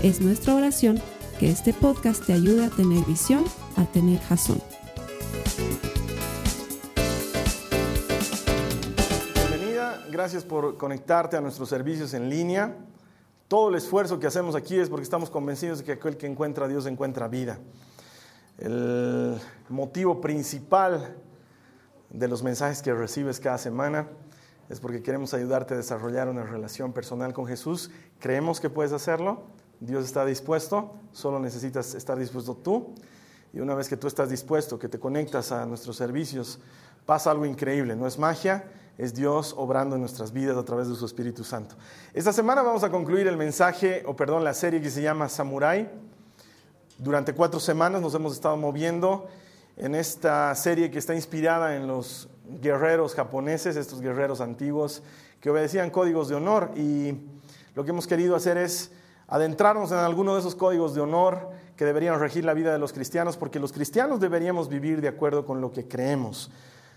Es nuestra oración que este podcast te ayude a tener visión, a tener jazón. Bienvenida, gracias por conectarte a nuestros servicios en línea. Todo el esfuerzo que hacemos aquí es porque estamos convencidos de que aquel que encuentra a Dios encuentra vida. El motivo principal de los mensajes que recibes cada semana es porque queremos ayudarte a desarrollar una relación personal con Jesús. Creemos que puedes hacerlo Dios está dispuesto, solo necesitas estar dispuesto tú. Y una vez que tú estás dispuesto, que te conectas a nuestros servicios, pasa algo increíble. No es magia, es Dios obrando en nuestras vidas a través de su Espíritu Santo. Esta semana vamos a concluir el mensaje, o perdón, la serie que se llama Samurai. Durante cuatro semanas nos hemos estado moviendo en esta serie que está inspirada en los guerreros japoneses, estos guerreros antiguos que obedecían códigos de honor. Y lo que hemos querido hacer es adentrarnos en alguno de esos códigos de honor que deberían regir la vida de los cristianos, porque los cristianos deberíamos vivir de acuerdo con lo que creemos.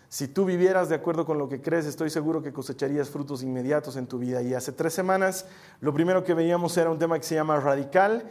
Si tú vivieras de acuerdo con lo que crees, estoy seguro que cosecharías frutos inmediatos en tu vida. Y hace tres semanas lo primero que veíamos era un tema que se llama radical,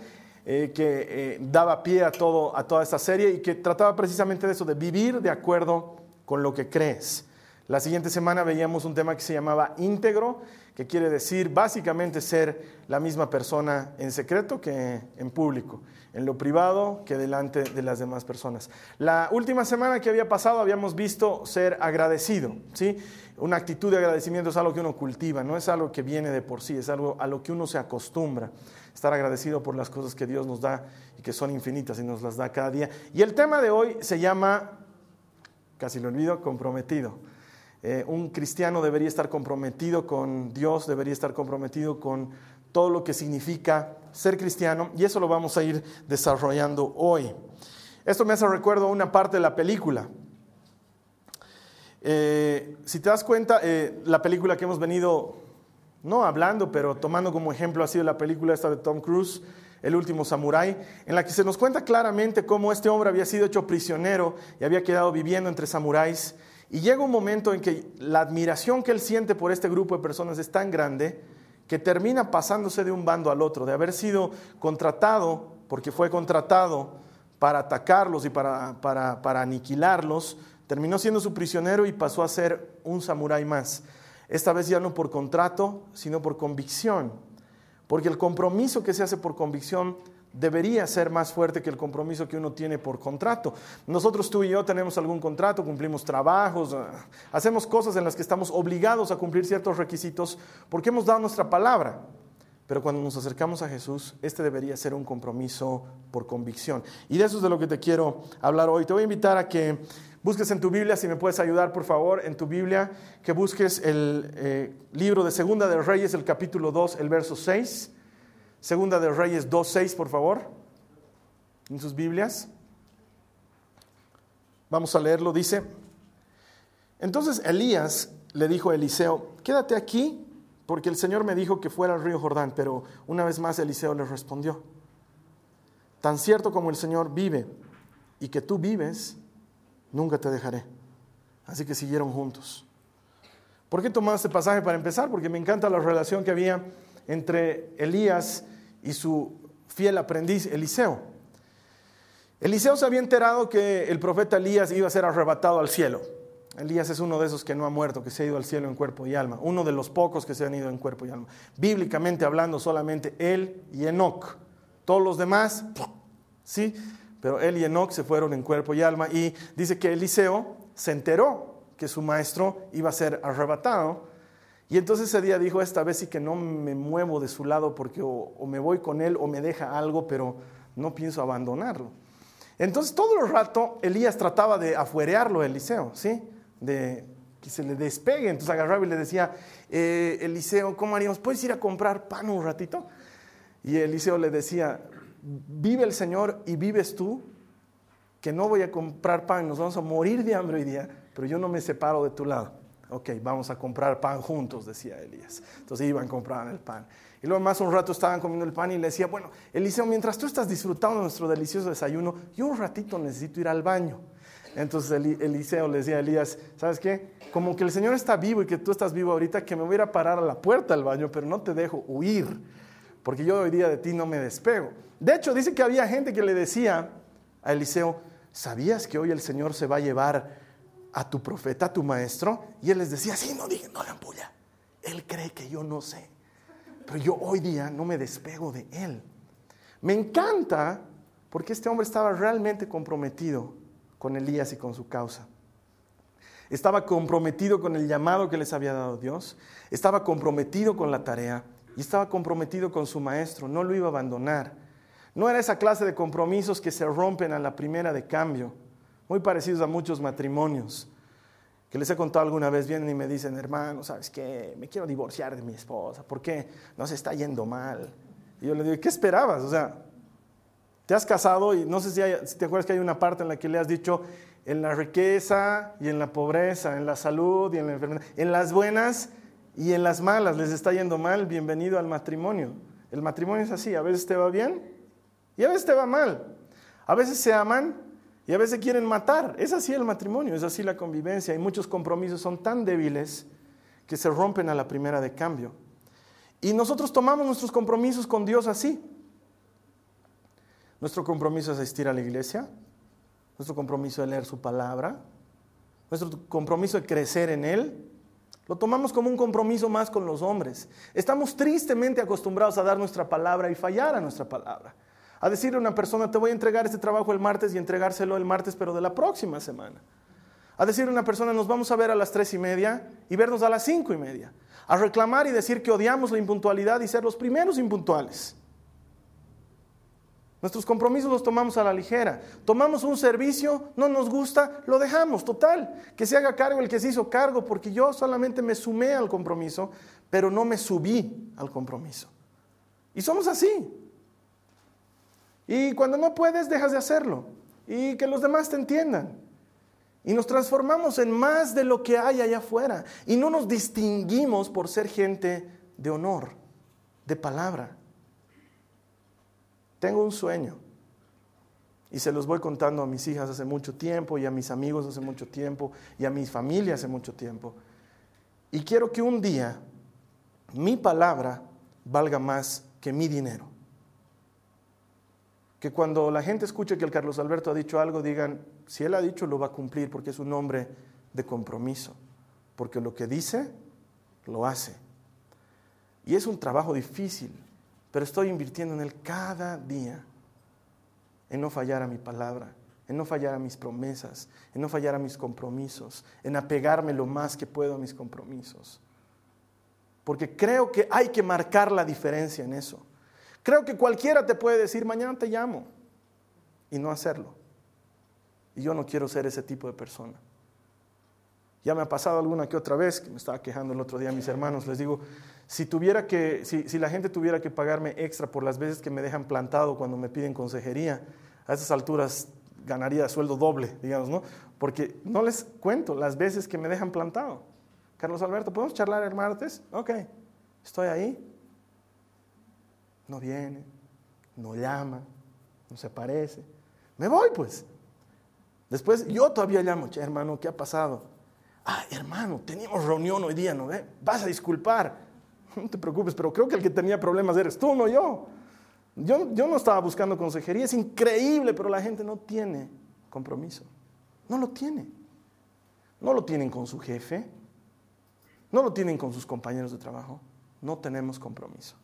eh, que eh, daba pie a, todo, a toda esta serie y que trataba precisamente de eso, de vivir de acuerdo con lo que crees. La siguiente semana veíamos un tema que se llamaba íntegro, que quiere decir básicamente ser la misma persona en secreto que en público, en lo privado que delante de las demás personas. La última semana que había pasado habíamos visto ser agradecido, ¿sí? Una actitud de agradecimiento es algo que uno cultiva, no es algo que viene de por sí, es algo a lo que uno se acostumbra. Estar agradecido por las cosas que Dios nos da y que son infinitas y nos las da cada día. Y el tema de hoy se llama, casi lo olvido, comprometido. Eh, un cristiano debería estar comprometido con Dios, debería estar comprometido con todo lo que significa ser cristiano y eso lo vamos a ir desarrollando hoy. Esto me hace recuerdo una parte de la película. Eh, si te das cuenta, eh, la película que hemos venido, no hablando, pero tomando como ejemplo ha sido la película esta de Tom Cruise, El último samurái, en la que se nos cuenta claramente cómo este hombre había sido hecho prisionero y había quedado viviendo entre samuráis y llega un momento en que la admiración que él siente por este grupo de personas es tan grande que termina pasándose de un bando al otro, de haber sido contratado, porque fue contratado para atacarlos y para, para, aniquilarlos, terminó siendo su prisionero y pasó a ser un samurái más. Esta vez ya no por contrato, sino por convicción. Porque el compromiso que se hace por convicción debería ser más fuerte que el compromiso que uno tiene por contrato. Nosotros tú y yo tenemos algún contrato, cumplimos trabajos, ah, hacemos cosas en las que estamos obligados a cumplir ciertos requisitos porque hemos dado nuestra palabra. Pero cuando nos acercamos a Jesús, este debería ser un compromiso por convicción. Y de eso es de lo que te quiero hablar hoy. Te voy a invitar a que busques en tu Biblia, si me puedes ayudar por favor, en tu Biblia, que busques el eh, libro de Segunda de Reyes, el capítulo 2, el verso 6. Segunda de Reyes 2.6, por favor, en sus Biblias. Vamos a leerlo, dice. Entonces Elías le dijo a Eliseo, quédate aquí, porque el Señor me dijo que fuera al río Jordán, pero una vez más Eliseo le respondió, tan cierto como el Señor vive y que tú vives, nunca te dejaré. Así que siguieron juntos. ¿Por qué tomado este pasaje para empezar? Porque me encanta la relación que había entre Elías y su fiel aprendiz Eliseo. Eliseo se había enterado que el profeta Elías iba a ser arrebatado al cielo. Elías es uno de esos que no ha muerto, que se ha ido al cielo en cuerpo y alma, uno de los pocos que se han ido en cuerpo y alma. Bíblicamente hablando, solamente él y Enoch. Todos los demás, sí, pero él y Enoch se fueron en cuerpo y alma. Y dice que Eliseo se enteró que su maestro iba a ser arrebatado y entonces ese día dijo, esta vez sí que no me muevo de su lado porque o, me voy con él o me deja algo, pero no pienso abandonarlo. Entonces todo el rato Elías trataba de afuerearlo a Eliseo, ¿sí? De que se le despegue. Entonces agarraba y le decía, eh, Eliseo, ¿cómo haríamos? ¿Puedes ir a comprar pan un ratito? Y Eliseo le decía, vive el Señor y vives tú, que no voy a comprar pan, nos vamos a morir de hambre hoy día, pero yo no me separo de tu lado. Ok, vamos a comprar pan juntos, decía Elías. Entonces iban, compraban el pan. Y luego más un rato estaban comiendo el pan y le decía, bueno, Eliseo, mientras tú estás disfrutando nuestro delicioso desayuno, yo un ratito necesito ir al baño. Entonces Eliseo le decía a Elías, ¿sabes qué? Como que el Señor está vivo y que tú estás vivo ahorita, que me voy a parar a la puerta del baño, pero no te dejo huir, porque yo hoy día de ti no me despego. De hecho, dice que había gente que le decía a Eliseo, ¿sabías que hoy el Señor se va a llevar a tu profeta, a tu maestro? Y él les decía, sí, no digan, no hagan puya. Él cree que yo no sé. Pero yo hoy día no me despego de él. Me encanta porque este hombre estaba realmente comprometido con Elías y con su causa. Estaba comprometido con el llamado que les había dado Dios, estaba comprometido con la tarea y estaba comprometido con su maestro, no lo iba a abandonar. No era esa clase de compromisos que se rompen a la primera de cambio, muy parecidos a muchos matrimonios, que les he contado alguna vez, vienen y me dicen, hermano, ¿sabes qué? Me quiero divorciar de mi esposa, ¿por qué? No se está yendo mal. Y yo le digo, ¿qué esperabas? O sea, te has casado y no sé si, si te acuerdas que hay una parte en la que le has dicho, en la riqueza y en la pobreza, en la salud y en la enfermedad, en las buenas y en las malas les está yendo mal, bienvenido al matrimonio. El matrimonio es así, a veces te va bien y a veces te va mal. A veces se aman y a veces quieren matar. Es así el matrimonio, es así la convivencia. Y muchos compromisos son tan débiles que se rompen a la primera de cambio. Y nosotros tomamos nuestros compromisos con Dios así. Nuestro compromiso es asistir a la iglesia, nuestro compromiso de leer su palabra, nuestro compromiso de crecer en Él, lo tomamos como un compromiso más con los hombres. Estamos tristemente acostumbrados a dar nuestra palabra y fallar a nuestra palabra. A decirle a una persona, te voy a entregar este trabajo el martes y entregárselo el martes, pero de la próxima semana. A decirle a una persona, nos vamos a ver a las tres y media y vernos a las cinco y media. A reclamar y decir que odiamos la impuntualidad y ser los primeros impuntuales. Nuestros compromisos los tomamos a la ligera. Tomamos un servicio, no nos gusta, lo dejamos, total. Que se haga cargo el que se hizo cargo, porque yo solamente me sumé al compromiso, pero no me subí al compromiso. Y somos así. Y cuando no puedes, dejas de hacerlo. Y que los demás te entiendan. Y nos transformamos en más de lo que hay allá afuera. Y no nos distinguimos por ser gente de honor, de palabra. Tengo un sueño y se los voy contando a mis hijas hace mucho tiempo y a mis amigos hace mucho tiempo y a mi familia hace mucho tiempo. Y quiero que un día mi palabra valga más que mi dinero. Que cuando la gente escuche que el Carlos Alberto ha dicho algo, digan, si él ha dicho, lo va a cumplir porque es un hombre de compromiso. Porque lo que dice, lo hace. Y es un trabajo difícil, pero estoy invirtiendo en Él cada día, en no fallar a mi palabra, en no fallar a mis promesas, en no fallar a mis compromisos, en apegarme lo más que puedo a mis compromisos. Porque creo que hay que marcar la diferencia en eso. Creo que cualquiera te puede decir, mañana te llamo, y no hacerlo. Y yo no quiero ser ese tipo de persona. Ya me ha pasado alguna que otra vez, que me estaba quejando el otro día a mis hermanos, les digo, si, tuviera que, si, la gente tuviera que pagarme extra por las veces que me dejan plantado cuando me piden consejería, a esas alturas ganaría sueldo doble, digamos, ¿no? Porque no les cuento las veces que me dejan plantado. Carlos Alberto, ¿podemos charlar el martes? Ok, estoy ahí. No viene, no llama, no se aparece. Me voy pues. Después yo todavía llamo, hermano, ¿qué ha pasado? Ah, hermano, teníamos reunión hoy día, ¿no ve? Vas a disculpar. No te preocupes, pero creo que el que tenía problemas eres tú, no yo. Yo, yo no estaba buscando consejería, es increíble, pero la gente no tiene compromiso. No lo tiene. No lo tienen con su jefe, no lo tienen con sus compañeros de trabajo, no tenemos compromiso.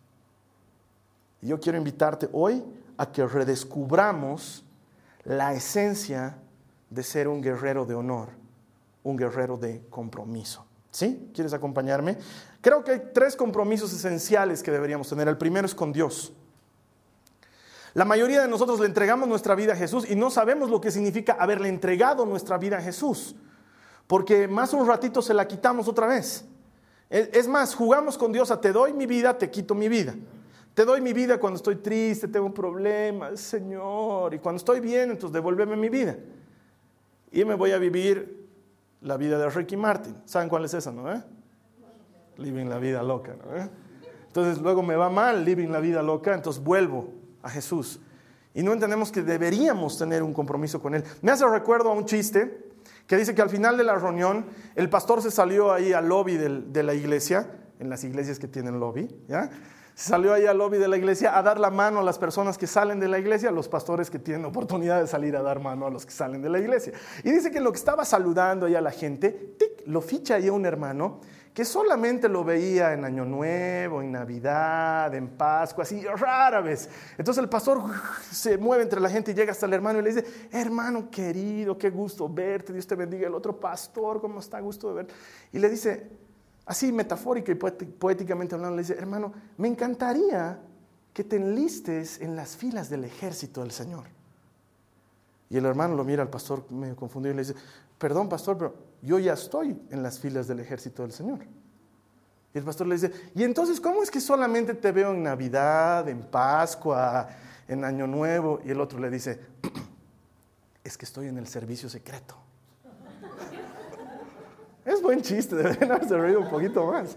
Y yo quiero invitarte hoy a que redescubramos la esencia de ser un guerrero de honor, un guerrero de compromiso. ¿Sí? ¿Quieres acompañarme? Creo que hay tres compromisos esenciales que deberíamos tener. El primero es con Dios. La mayoría de nosotros le entregamos nuestra vida a Jesús y no sabemos lo que significa haberle entregado nuestra vida a Jesús, porque más un ratito se la quitamos otra vez. Es más, jugamos con Dios a te doy mi vida, te quito mi vida. Te doy mi vida cuando estoy triste, tengo problemas, Señor. Y cuando estoy bien, entonces devuélveme mi vida. Y me voy a vivir la vida de Ricky Martin. ¿Saben cuál es esa, no? Eh? Living la vida loca, ¿no? Eh? Entonces luego me va mal, living la vida loca, entonces vuelvo a Jesús. Y no entendemos que deberíamos tener un compromiso con Él. Me hace recuerdo a un chiste que dice que al final de la reunión el pastor se salió ahí al lobby de la iglesia, en las iglesias que tienen lobby, ¿ya? Salió ahí al lobby de la iglesia a dar la mano a las personas que salen de la iglesia, a los pastores que tienen oportunidad de salir a dar mano a los que salen de la iglesia. Y dice que lo que estaba saludando ahí a la gente, tic, lo ficha ahí a un hermano que solamente lo veía en Año Nuevo, en Navidad, en Pascua, así rara vez. Entonces el pastor se mueve entre la gente y llega hasta el hermano y le dice, hermano querido, qué gusto verte, Dios te bendiga. El otro pastor, ¿cómo está? Gusto de verte. Y le dice, así metafórica y poéticamente hablando, le dice, hermano, me encantaría que te enlistes en las filas del ejército del Señor. Y el hermano lo mira al pastor medio confundido y le dice, perdón pastor, pero yo ya estoy en las filas del ejército del Señor. Y el pastor le dice, ¿y entonces cómo es que solamente te veo en Navidad, en Pascua, en Año Nuevo? Y el otro le dice, es que estoy en el servicio secreto. Es buen chiste, deberían haberse reído un poquito más.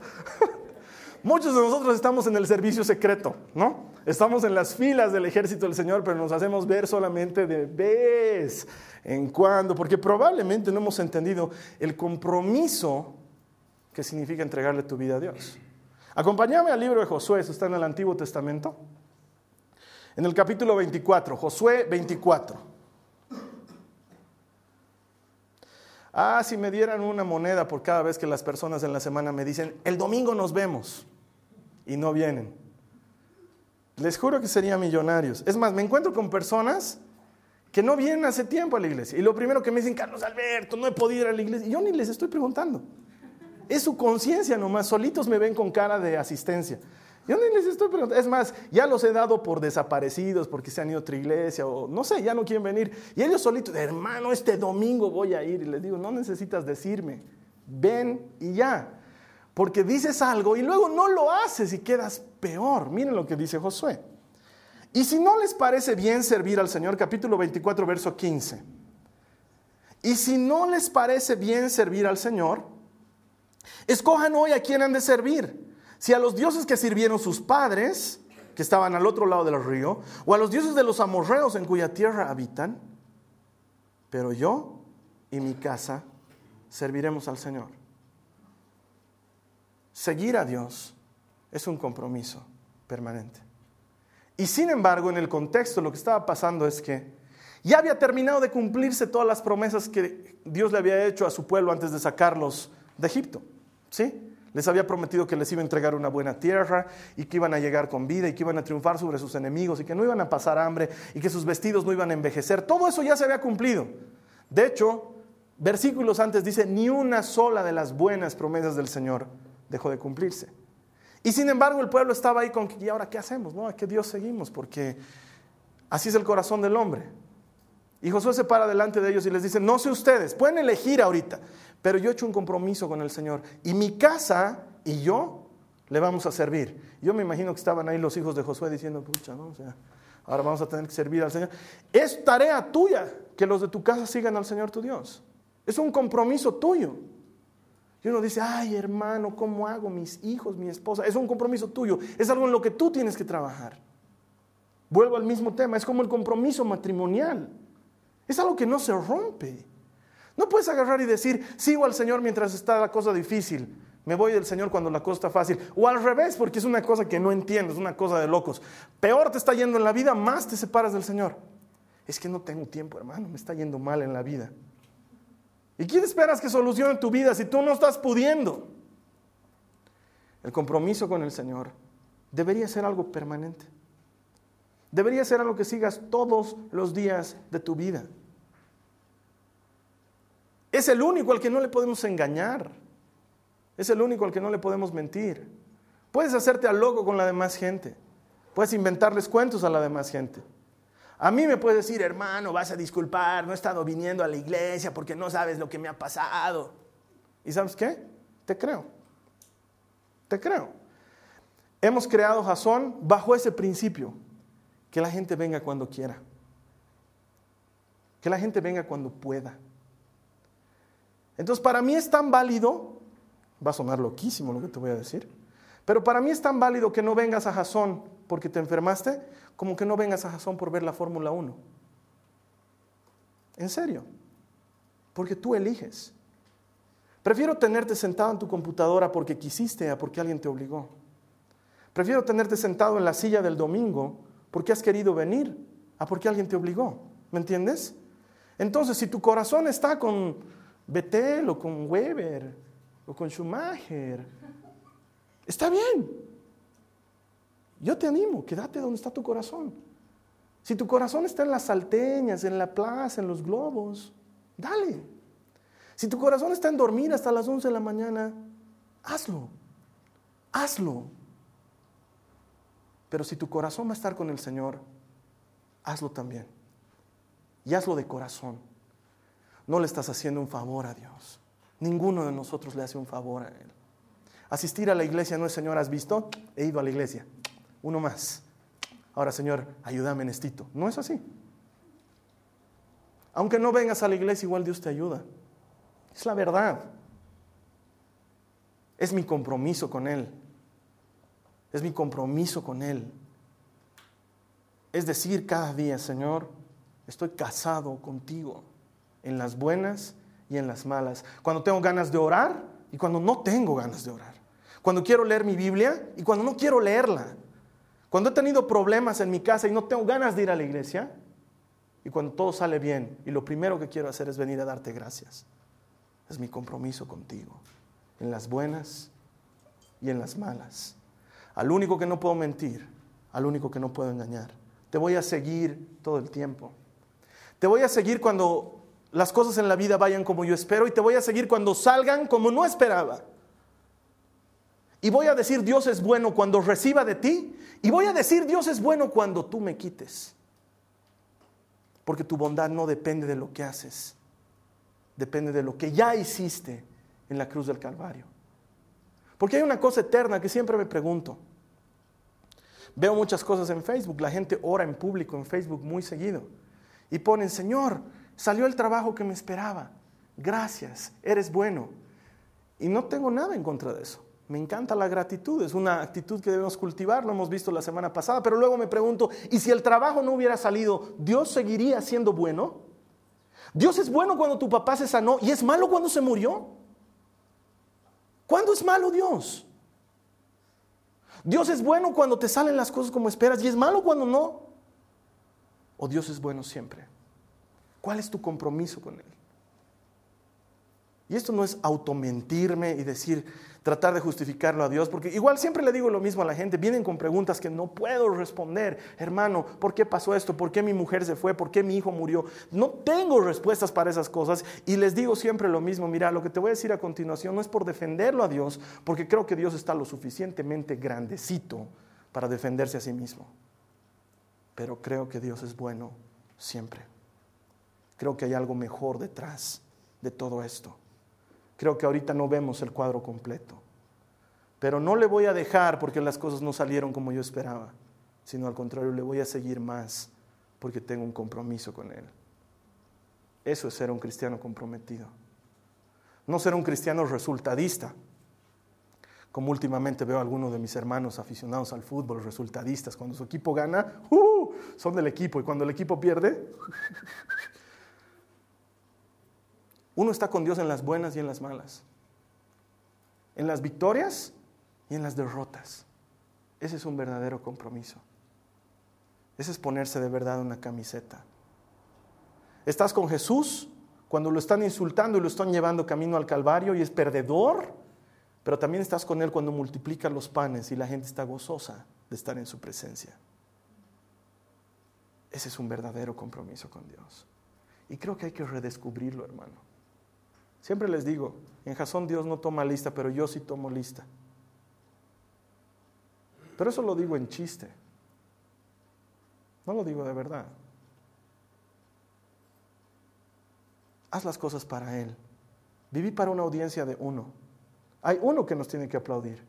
Muchos de nosotros estamos en el servicio secreto, ¿no? Estamos en las filas del ejército del Señor, pero nos hacemos ver solamente de vez en cuando, porque probablemente no hemos entendido el compromiso que significa entregarle tu vida a Dios. Acompáñame al libro de Josué, eso está en el Antiguo Testamento. En el capítulo 24, Josué 24. Ah, si me dieran una moneda por cada vez que las personas en la semana me dicen, el domingo nos vemos y no vienen. Les juro que serían millonarios. Es más, me encuentro con personas que no vienen hace tiempo a la iglesia. Y lo primero que me dicen, Carlos Alberto, no he podido ir a la iglesia. Y yo ni les estoy preguntando. Es su conciencia nomás. Solitos me ven con cara de asistencia. Yo ni les estoy preguntando. Es más, ya los he dado por desaparecidos porque se han ido a otra iglesia o no sé, ya no quieren venir. Y ellos solitos, hermano, este domingo voy a ir. Y les digo, no necesitas decirme. Ven y ya. Porque dices algo y luego no lo haces y quedas peor. Miren lo que dice Josué. Y si no les parece bien servir al Señor, capítulo 24, verso 15. Y si no les parece bien servir al Señor, escojan hoy a quién han de servir. Si a los dioses que sirvieron sus padres, que estaban al otro lado del río, o a los dioses de los amorreos en cuya tierra habitan, pero yo y mi casa serviremos al Señor. Seguir a Dios es un compromiso permanente. Y sin embargo, en el contexto lo que estaba pasando es que ya había terminado de cumplirse todas las promesas que Dios le había hecho a su pueblo antes de sacarlos de Egipto. ¿Sí? Les había prometido que les iba a entregar una buena tierra y que iban a llegar con vida y que iban a triunfar sobre sus enemigos y que no iban a pasar hambre y que sus vestidos no iban a envejecer. Todo eso ya se había cumplido. De hecho, versículos antes dice, ni una sola de las buenas promesas del Señor dejó de cumplirse. Y sin embargo el pueblo estaba ahí con, ¿y ahora qué hacemos? ¿No? ¿A qué Dios seguimos? Porque así es el corazón del hombre. Y Josué se para delante de ellos y les dice, no sé ustedes, pueden elegir ahorita, pero yo he hecho un compromiso con el Señor. Y mi casa y yo le vamos a servir. Yo me imagino que estaban ahí los hijos de Josué diciendo, pucha, ¿no? O sea, ahora vamos a tener que servir al Señor. Es tarea tuya que los de tu casa sigan al Señor tu Dios. Es un compromiso tuyo. Y uno dice, ay hermano, ¿cómo hago? Mis hijos, mi esposa. Es un compromiso tuyo. Es algo en lo que tú tienes que trabajar. Vuelvo al mismo tema. Es como el compromiso matrimonial. Es algo que no se rompe. No puedes agarrar y decir, sigo al Señor mientras está la cosa difícil. Me voy del Señor cuando la cosa está fácil. O al revés, porque es una cosa que no entiendes, es una cosa de locos. Peor te está yendo en la vida, más te separas del Señor. Es que no tengo tiempo, hermano, me está yendo mal en la vida. ¿Y quién esperas que solucione tu vida si tú no estás pudiendo? El compromiso con el Señor debería ser algo permanente. Debería ser algo que sigas todos los días de tu vida. Es el único al que no le podemos engañar. Es el único al que no le podemos mentir. Puedes hacerte al loco con la demás gente. Puedes inventarles cuentos a la demás gente. A mí me puedes decir, hermano, vas a disculpar, no he estado viniendo a la iglesia porque no sabes lo que me ha pasado. ¿Y sabes qué? Te creo. Te creo. Hemos creado Jasón bajo ese principio, que la gente venga cuando quiera, que la gente venga cuando pueda. Entonces, para mí es tan válido, va a sonar loquísimo lo que te voy a decir, pero para mí es tan válido que no vengas a Jasón porque te enfermaste, como que no vengas a Jasón por ver la Fórmula 1. En serio, porque tú eliges. Prefiero tenerte sentado en tu computadora porque quisiste a porque alguien te obligó. Prefiero tenerte sentado en la silla del domingo porque has querido venir a porque alguien te obligó. ¿Me entiendes? Entonces, si tu corazón está con Betel o con Weber o con Schumacher, está bien. Yo te animo, quédate donde está tu corazón. Si tu corazón está en las salteñas, en la plaza, en los globos, dale. Si tu corazón está en dormir hasta las 11 de la mañana, hazlo. Hazlo. Pero si tu corazón va a estar con el Señor, hazlo también. Y hazlo de corazón. No le estás haciendo un favor a Dios. Ninguno de nosotros le hace un favor a Él. Asistir a la iglesia no es, Señor, ¿has visto? He ido a la iglesia. Uno más. Ahora, Señor, ayúdame en estito. No es así. Aunque no vengas a la iglesia, igual Dios te ayuda. Es la verdad. Es mi compromiso con Él. Es mi compromiso con Él. Es decir, cada día, Señor, estoy casado contigo en las buenas y en las malas. Cuando tengo ganas de orar y cuando no tengo ganas de orar. Cuando quiero leer mi Biblia y cuando no quiero leerla. Cuando he tenido problemas en mi casa y no tengo ganas de ir a la iglesia. Y cuando todo sale bien y lo primero que quiero hacer es venir a darte gracias. Es mi compromiso contigo. En las buenas y en las malas al único que no puedo mentir, al único que no puedo engañar. Te voy a seguir todo el tiempo. Te voy a seguir cuando las cosas en la vida vayan como yo espero y te voy a seguir cuando salgan como no esperaba. Y voy a decir Dios es bueno cuando reciba de ti y voy a decir Dios es bueno cuando tú me quites. Porque tu bondad no depende de lo que haces, depende de lo que ya hiciste en la cruz del Calvario. Porque hay una cosa eterna que siempre me pregunto. Veo muchas cosas en Facebook, la gente ora en público en Facebook muy seguido y ponen, Señor, salió el trabajo que me esperaba, gracias, eres bueno. Y no tengo nada en contra de eso. Me encanta la gratitud, es una actitud que debemos cultivar, lo hemos visto la semana pasada, pero luego me pregunto, ¿y si el trabajo no hubiera salido, Dios seguiría siendo bueno? Dios es bueno cuando tu papá se sanó y es malo cuando se murió. ¿Cuándo es malo Dios? Dios es bueno cuando te salen las cosas como esperas y es malo cuando no. O Dios es bueno siempre. ¿Cuál es tu compromiso con Él? Y esto no es automentirme y decir, tratar de justificarlo a Dios, porque igual siempre le digo lo mismo a la gente, vienen con preguntas que no puedo responder. Hermano, ¿por qué pasó esto? ¿Por qué mi mujer se fue? ¿Por qué mi hijo murió? No tengo respuestas para esas cosas y les digo siempre lo mismo. Mira, lo que te voy a decir a continuación no es por defenderlo a Dios, porque creo que Dios está lo suficientemente grandecito para defenderse a sí mismo. Pero creo que Dios es bueno siempre. Creo que hay algo mejor detrás de todo esto. Creo que ahorita no vemos el cuadro completo. Pero no le voy a dejar porque las cosas no salieron como yo esperaba, sino al contrario, le voy a seguir más porque tengo un compromiso con Él. Eso es ser un cristiano comprometido. No ser un cristiano resultadista, como últimamente veo a algunos de mis hermanos aficionados al fútbol, resultadistas. Cuando su equipo gana, ¡uh! son del equipo, y cuando el equipo pierde, Uno está con Dios en las buenas y en las malas. En las victorias y en las derrotas. Ese es un verdadero compromiso. Ese es ponerse de verdad una camiseta. Estás con Jesús cuando lo están insultando y lo están llevando camino al Calvario y es perdedor, pero también estás con Él cuando multiplica los panes y la gente está gozosa de estar en su presencia. Ese es un verdadero compromiso con Dios. Y creo que hay que redescubrirlo, hermano. Siempre les digo, en Jasón Dios no toma lista, pero yo sí tomo lista. Pero eso lo digo en chiste. No lo digo de verdad. Haz las cosas para Él. Viví para una audiencia de uno. Hay uno que nos tiene que aplaudir.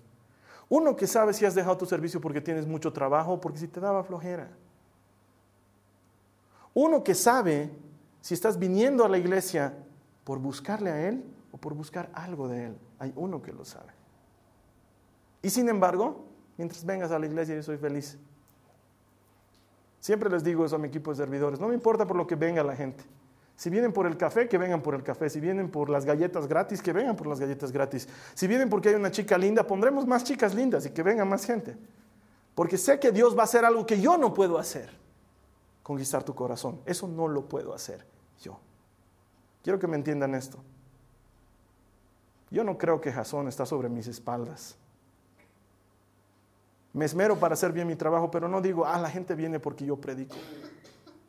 Uno que sabe si has dejado tu servicio porque tienes mucho trabajo o porque si te daba flojera. Uno que sabe si estás viniendo a la iglesia por buscarle a Él o por buscar algo de Él. Hay uno que lo sabe. Y sin embargo, mientras vengas a la iglesia yo soy feliz. Siempre les digo eso a mi equipo de servidores, no me importa por lo que venga la gente. Si vienen por el café, que vengan por el café. Si vienen por las galletas gratis, que vengan por las galletas gratis. Si vienen porque hay una chica linda, pondremos más chicas lindas y que venga más gente. Porque sé que Dios va a hacer algo que yo no puedo hacer. Conquistar tu corazón. Eso no lo puedo hacer yo. Quiero que me entiendan esto. Yo no creo que Jasón está sobre mis espaldas. Me esmero para hacer bien mi trabajo, pero no digo, ah, la gente viene porque yo predico.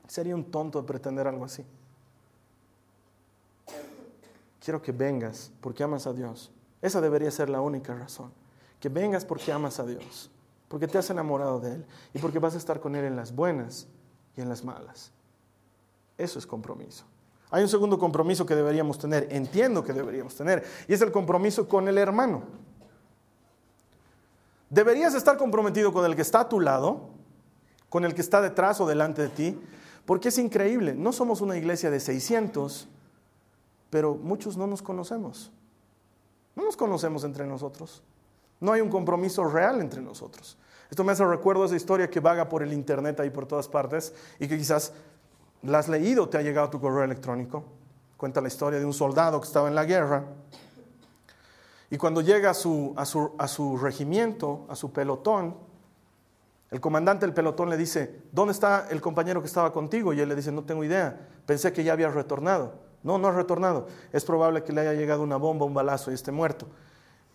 Sería un tonto pretender algo así. Quiero que vengas porque amas a Dios. Esa debería ser la única razón. Que vengas porque amas a Dios, porque te has enamorado de Él y porque vas a estar con Él en las buenas y en las malas. Eso es compromiso. Hay un segundo compromiso que deberíamos tener, entiendo que deberíamos tener, y es el compromiso con el hermano. Deberías estar comprometido con el que está a tu lado, con el que está detrás o delante de ti, porque es increíble. No somos una iglesia de 600, pero muchos no nos conocemos. No nos conocemos entre nosotros. No hay un compromiso real entre nosotros. Esto me hace recuerdo esa historia que vaga por el internet ahí por todas partes y que quizás la has leído, te ha llegado tu correo electrónico. Cuenta la historia de un soldado que estaba en la guerra y cuando llega a su regimiento, a su pelotón, el comandante del pelotón le dice, ¿dónde está el compañero que estaba contigo? Y él le dice, no tengo idea, pensé que ya había retornado. No, no ha retornado. Es probable que le haya llegado una bomba, un balazo y esté muerto.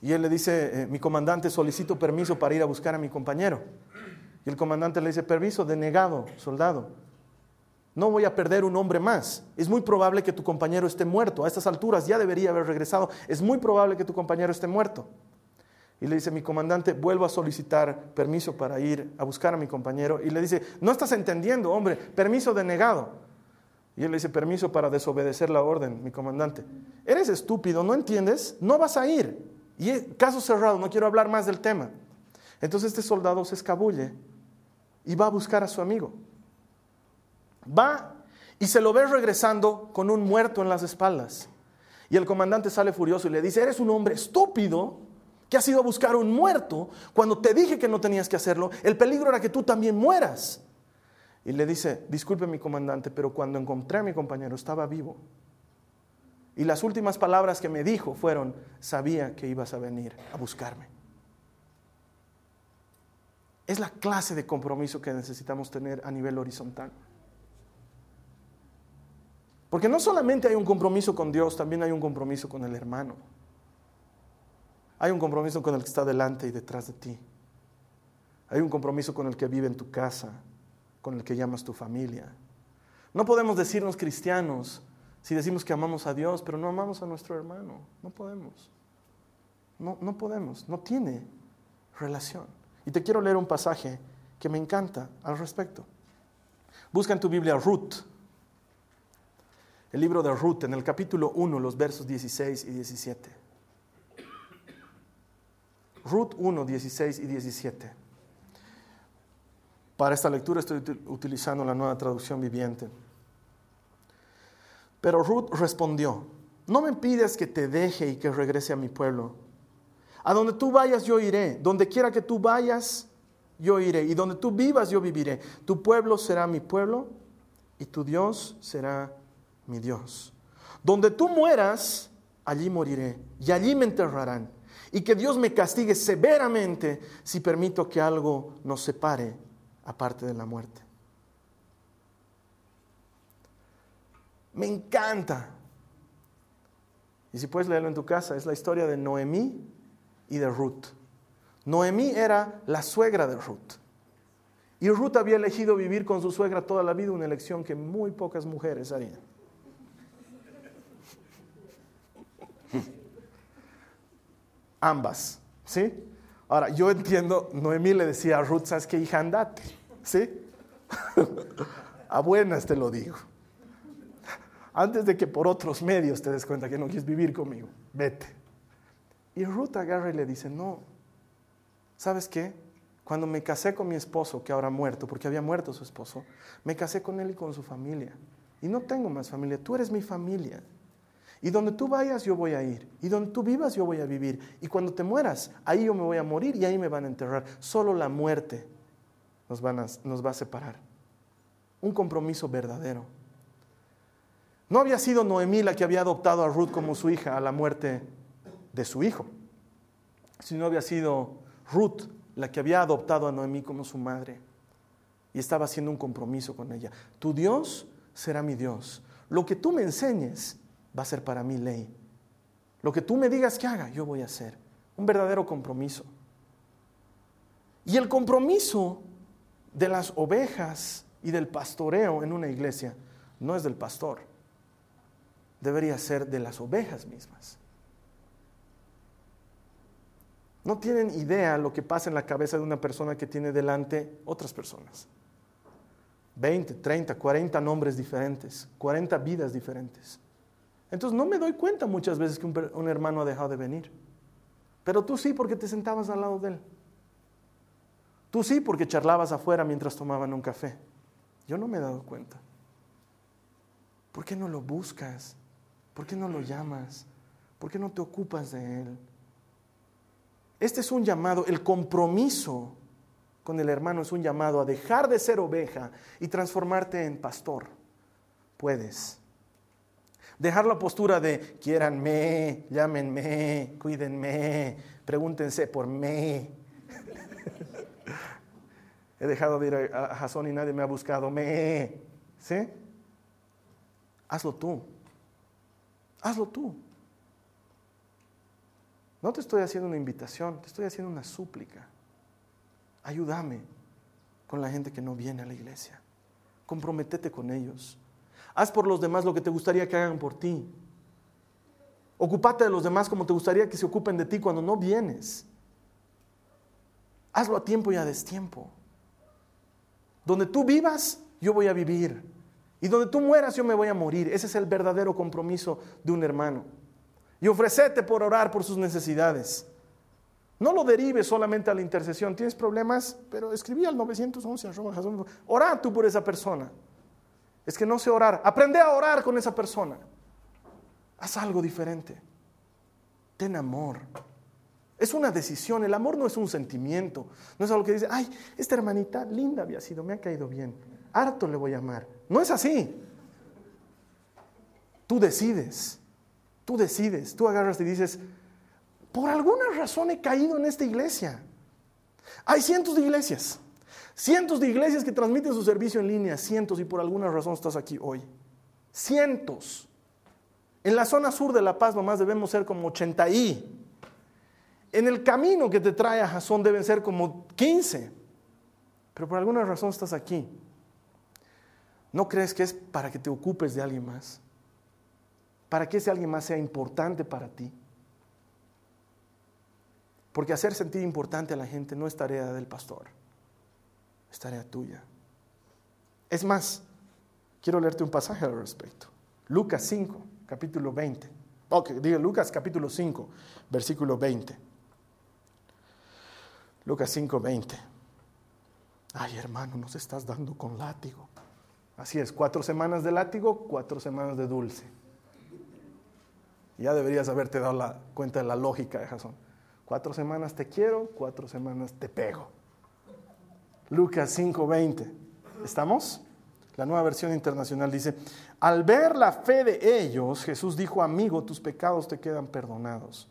Y él le dice, eh, mi comandante, solicito permiso para ir a buscar a mi compañero. Y el comandante le dice, permiso denegado, soldado. No voy a perder un hombre más. Es muy probable que tu compañero esté muerto. A estas alturas ya debería haber regresado. Es muy probable que tu compañero esté muerto. Y le dice, mi comandante, vuelvo a solicitar permiso para ir a buscar a mi compañero. Y le dice, no estás entendiendo, hombre, permiso denegado. Y él le dice, permiso para desobedecer la orden, mi comandante. Eres estúpido, ¿no entiendes? No vas a ir. Y caso cerrado, no quiero hablar más del tema. Entonces este soldado se escabulle y va a buscar a su amigo. Va y se lo ve regresando con un muerto en las espaldas. Y el comandante sale furioso y le dice, eres un hombre estúpido que has ido a buscar un muerto cuando te dije que no tenías que hacerlo. El peligro era que tú también mueras. Y le dice, disculpe mi comandante, pero cuando encontré a mi compañero estaba vivo. Y las últimas palabras que me dijo fueron, sabía que ibas a venir a buscarme. Es la clase de compromiso que necesitamos tener a nivel horizontal. Porque no solamente hay un compromiso con Dios, también hay un compromiso con el hermano. Hay un compromiso con el que está delante y detrás de ti. Hay un compromiso con el que vive en tu casa, con el que llamas tu familia. No podemos decirnos cristianos si decimos que amamos a Dios, pero no amamos a nuestro hermano. No podemos. No, no podemos. No tiene relación. Y te quiero leer un pasaje que me encanta al respecto. Busca en tu Biblia Ruth. El libro de Ruth en el capítulo 1, los versos 16 y 17. Ruth 1, 16 y 17. Para esta lectura estoy utilizando la nueva traducción viviente. Pero Ruth respondió, no me pides que te deje y que regrese a mi pueblo. A donde tú vayas yo iré, donde quiera que tú vayas yo iré, y donde tú vivas yo viviré. Tu pueblo será mi pueblo y tu Dios será mi Dios. Donde tú mueras, allí moriré y allí me enterrarán. Y que Dios me castigue severamente si permito que algo nos separe aparte de la muerte. Me encanta. Y si puedes leerlo en tu casa, es la historia de Noemí y de Ruth. Noemí era la suegra de Ruth. Y Ruth había elegido vivir con su suegra toda la vida, una elección que muy pocas mujeres harían. Ambas, ¿sí? Ahora, yo entiendo, Noemí le decía a Ruth, ¿sabes qué, hija, andate? ¿Sí? a buenas te lo digo. Antes de que por otros medios te des cuenta que no quieres vivir conmigo, vete. Y Ruth agarra y le dice, no, ¿Sabes qué? Cuando me casé con mi esposo, que ahora ha muerto, porque había muerto su esposo, me casé con él y con su familia. Y no tengo más familia, tú eres mi familia. Y donde tú vayas, yo voy a ir. Y donde tú vivas, yo voy a vivir. Y cuando te mueras, ahí yo me voy a morir y ahí me van a enterrar. Solo la muerte nos, va a separar. Un compromiso verdadero. No había sido Noemí la que había adoptado a Ruth como su hija a la muerte de su hijo, sino había sido Ruth la que había adoptado a Noemí como su madre y estaba haciendo un compromiso con ella. Tu Dios será mi Dios. Lo que tú me enseñes va a ser para mí ley. Lo que tú me digas que haga, yo voy a hacer. Un verdadero compromiso. Y el compromiso de las ovejas y del pastoreo en una iglesia no es del pastor, debería ser de las ovejas mismas. No tienen idea lo que pasa en la cabeza de una persona que tiene delante otras personas. 20, 30, 40 nombres diferentes, 40 vidas diferentes. Entonces no me doy cuenta muchas veces que un, hermano ha dejado de venir. Pero tú sí porque te sentabas al lado de él. Tú sí porque charlabas afuera mientras tomaban un café. Yo no me he dado cuenta. ¿Por qué no lo buscas? ¿Por qué no lo llamas? ¿Por qué no te ocupas de él? Este es un llamado, el compromiso con el hermano es un llamado a dejar de ser oveja y transformarte en pastor. Puedes. Dejar la postura de quiéranme, llámenme, cuídenme, pregúntense por mí. He dejado de ir a Jason y nadie me ha buscado. Me. ¿Sí? Hazlo tú. Hazlo tú. No te estoy haciendo una invitación, te estoy haciendo una súplica. Ayúdame con la gente que no viene a la iglesia. Comprométete con ellos. Haz por los demás lo que te gustaría que hagan por ti. Ocúpate de los demás como te gustaría que se ocupen de ti cuando no vienes. Hazlo a tiempo y a destiempo. Donde tú vivas, yo voy a vivir. Y donde tú mueras, yo me voy a morir. Ese es el verdadero compromiso de un hermano. Y ofrecete por orar por sus necesidades. No lo derives solamente a la intercesión. Tienes problemas, pero escribí al 911 Ora tú por esa persona. Es que no sé orar. Aprende a orar con esa persona. Haz algo diferente. Ten amor. Es una decisión. El amor no es un sentimiento. No es algo que dice, ay, esta hermanita linda había sido, me ha caído bien. Harto le voy a amar. No es así. Tú decides. Tú decides. Tú agarras y dices, por alguna razón he caído en esta iglesia. Hay cientos de iglesias. Cientos de iglesias que transmiten su servicio en línea, cientos, y por alguna razón estás aquí hoy. Cientos. En la zona sur de La Paz nomás debemos ser como 80 y. En el camino que te trae a Jasón deben ser como 15. Pero por alguna razón estás aquí. ¿No crees que es para que te ocupes de alguien más? Para que ese alguien más sea importante para ti. Porque hacer sentir importante a la gente no es tarea del pastor es tarea tuya. Es más, quiero leerte un pasaje al respecto. Lucas 5, capítulo 20. Ok, diga Lucas capítulo 5, versículo 20. Lucas 5, 20. Ay, hermano, nos estás dando con látigo. Así es, cuatro semanas de látigo, cuatro semanas de dulce. Ya deberías haberte dado la cuenta de la lógica de Jason. Cuatro semanas te quiero, cuatro semanas te pego. Lucas 5:20. ¿Estamos? La nueva versión internacional dice, al ver la fe de ellos, Jesús dijo, amigo, tus pecados te quedan perdonados.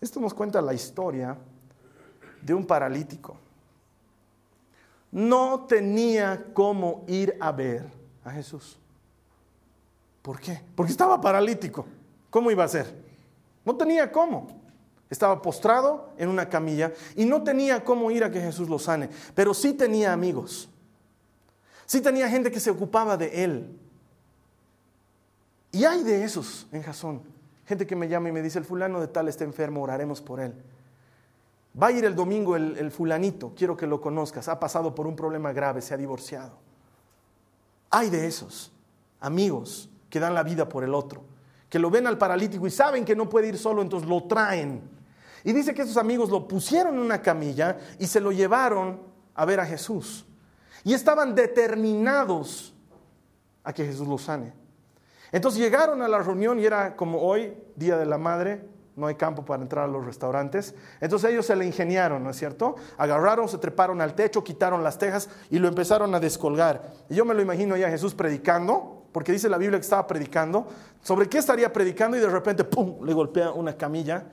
Esto nos cuenta la historia de un paralítico. No tenía cómo ir a ver a Jesús. ¿Por qué? Porque estaba paralítico. ¿Cómo iba a ser? No tenía cómo. Estaba postrado en una camilla y no tenía cómo ir a que Jesús lo sane, pero sí tenía amigos. Sí tenía gente que se ocupaba de él. Y hay de esos en Jasón. Gente que me llama y me dice, el fulano de tal está enfermo, oraremos por él. Va a ir el domingo el, el fulanito, quiero que lo conozcas, ha pasado por un problema grave, se ha divorciado. Hay de esos amigos que dan la vida por el otro, que lo ven al paralítico y saben que no puede ir solo, entonces lo traen Y dice que esos amigos lo pusieron en una camilla y se lo llevaron a ver a Jesús. Y estaban determinados a que Jesús los sane. Entonces llegaron a la reunión y era como hoy, Día de la Madre, no hay campo para entrar a los restaurantes. Entonces ellos se le ingeniaron, ¿no es cierto? Agarraron, se treparon al techo, quitaron las tejas y lo empezaron a descolgar. Y yo me lo imagino ya Jesús predicando, porque dice la Biblia que estaba predicando. ¿Sobre qué estaría predicando? Y de repente, ¡pum!, le golpea una camilla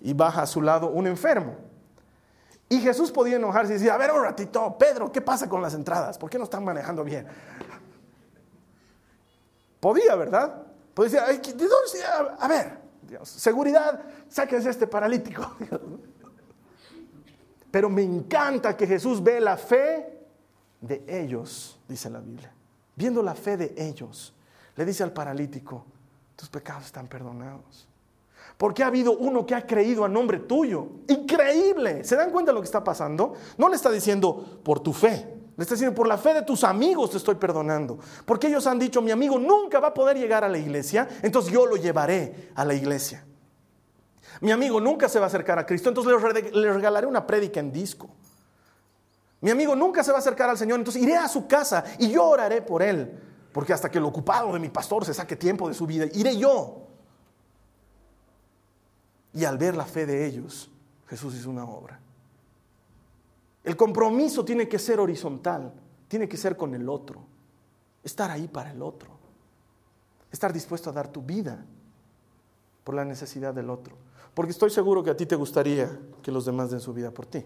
y baja a su lado un enfermo. Y Jesús podía enojarse y decir, a ver un ratito, Pedro, ¿qué pasa con las entradas? ¿Por qué no están manejando bien? Podía, ¿verdad? Podía decir. A ver, Dios, seguridad, sáquense este paralítico. Pero me encanta que Jesús ve la fe de ellos, dice la Biblia. Viendo la fe de ellos, le dice al paralítico, tus pecados están perdonados. Porque ha habido uno que ha creído a nombre tuyo. Increíble. ¿Se dan cuenta de lo que está pasando? No le está diciendo por tu fe. Le está diciendo, por la fe de tus amigos te estoy perdonando. Porque ellos han dicho, mi amigo nunca va a poder llegar a la iglesia, entonces yo lo llevaré a la iglesia. Mi amigo nunca se va a acercar a Cristo, entonces le regalaré una prédica en disco. Mi amigo nunca se va a acercar al Señor, entonces iré a su casa y yo oraré por él. Porque hasta que el ocupado de mi pastor se saque tiempo de su vida, iré yo. Y al ver la fe de ellos, Jesús hizo una obra. El compromiso tiene que ser horizontal, tiene que ser con el otro, estar ahí para el otro, estar dispuesto a dar tu vida por la necesidad del otro. Porque estoy seguro que a ti te gustaría que los demás den su vida por ti.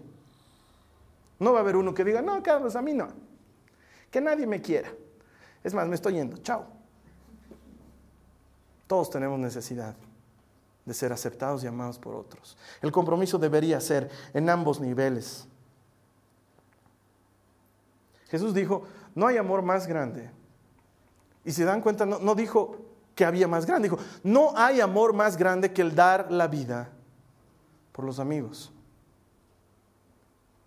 No va a haber uno que diga, no, Carlos, a mí no. Que nadie me quiera. Es más, me estoy yendo. Chao. Todos tenemos necesidad de ser aceptados y amados por otros. El compromiso debería ser en ambos niveles. Jesús dijo, no hay amor más grande. Y se dan cuenta, no, dijo que había más grande, dijo, no hay amor más grande que el dar la vida por los amigos.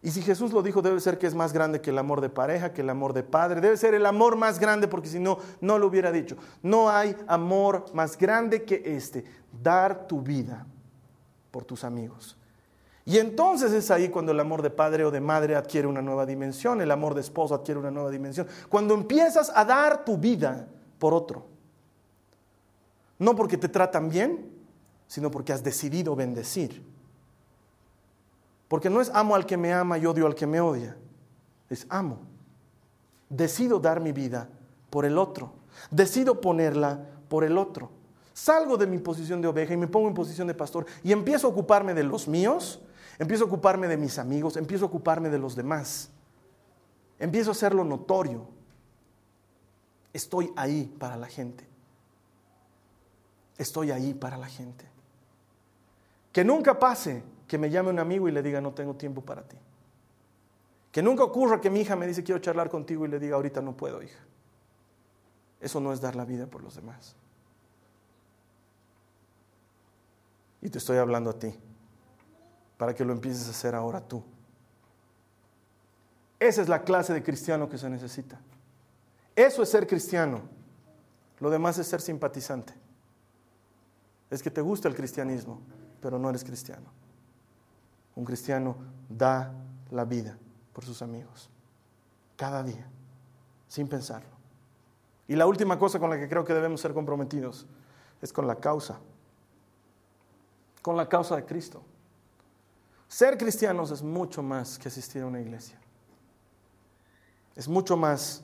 Y si Jesús lo dijo, debe ser que es más grande que el amor de pareja, que el amor de padre. Debe ser el amor más grande porque si no, no lo hubiera dicho. No hay amor más grande que este, dar tu vida por tus amigos. Y entonces es ahí cuando el amor de padre o de madre adquiere una nueva dimensión, el amor de esposo adquiere una nueva dimensión. Cuando empiezas a dar tu vida por otro. No porque te tratan bien, sino porque has decidido bendecir. Porque no es amo al que me ama y odio al que me odia. Es amo. Decido dar mi vida por el otro. Decido ponerla por el otro. Salgo de mi posición de oveja y me pongo en posición de pastor y empiezo a ocuparme de los míos Empiezo a ocuparme de mis amigos, empiezo a ocuparme de los demás. Empiezo a hacerlo notorio. Estoy ahí para la gente. Estoy ahí para la gente. Que nunca pase que me llame un amigo y le diga no tengo tiempo para ti. Que nunca ocurra que mi hija me dice quiero charlar contigo y le diga ahorita no puedo, hija. Eso no es dar la vida por los demás. Y te estoy hablando a ti para que lo empieces a hacer ahora tú. Esa es la clase de cristiano que se necesita. Eso es ser cristiano. Lo demás es ser simpatizante. Es que te gusta el cristianismo, pero no eres cristiano. Un cristiano da la vida por sus amigos, cada día, sin pensarlo. Y la última cosa con la que creo que debemos ser comprometidos es con la causa, con la causa de Cristo. Ser cristianos es mucho más que asistir a una iglesia. Es mucho más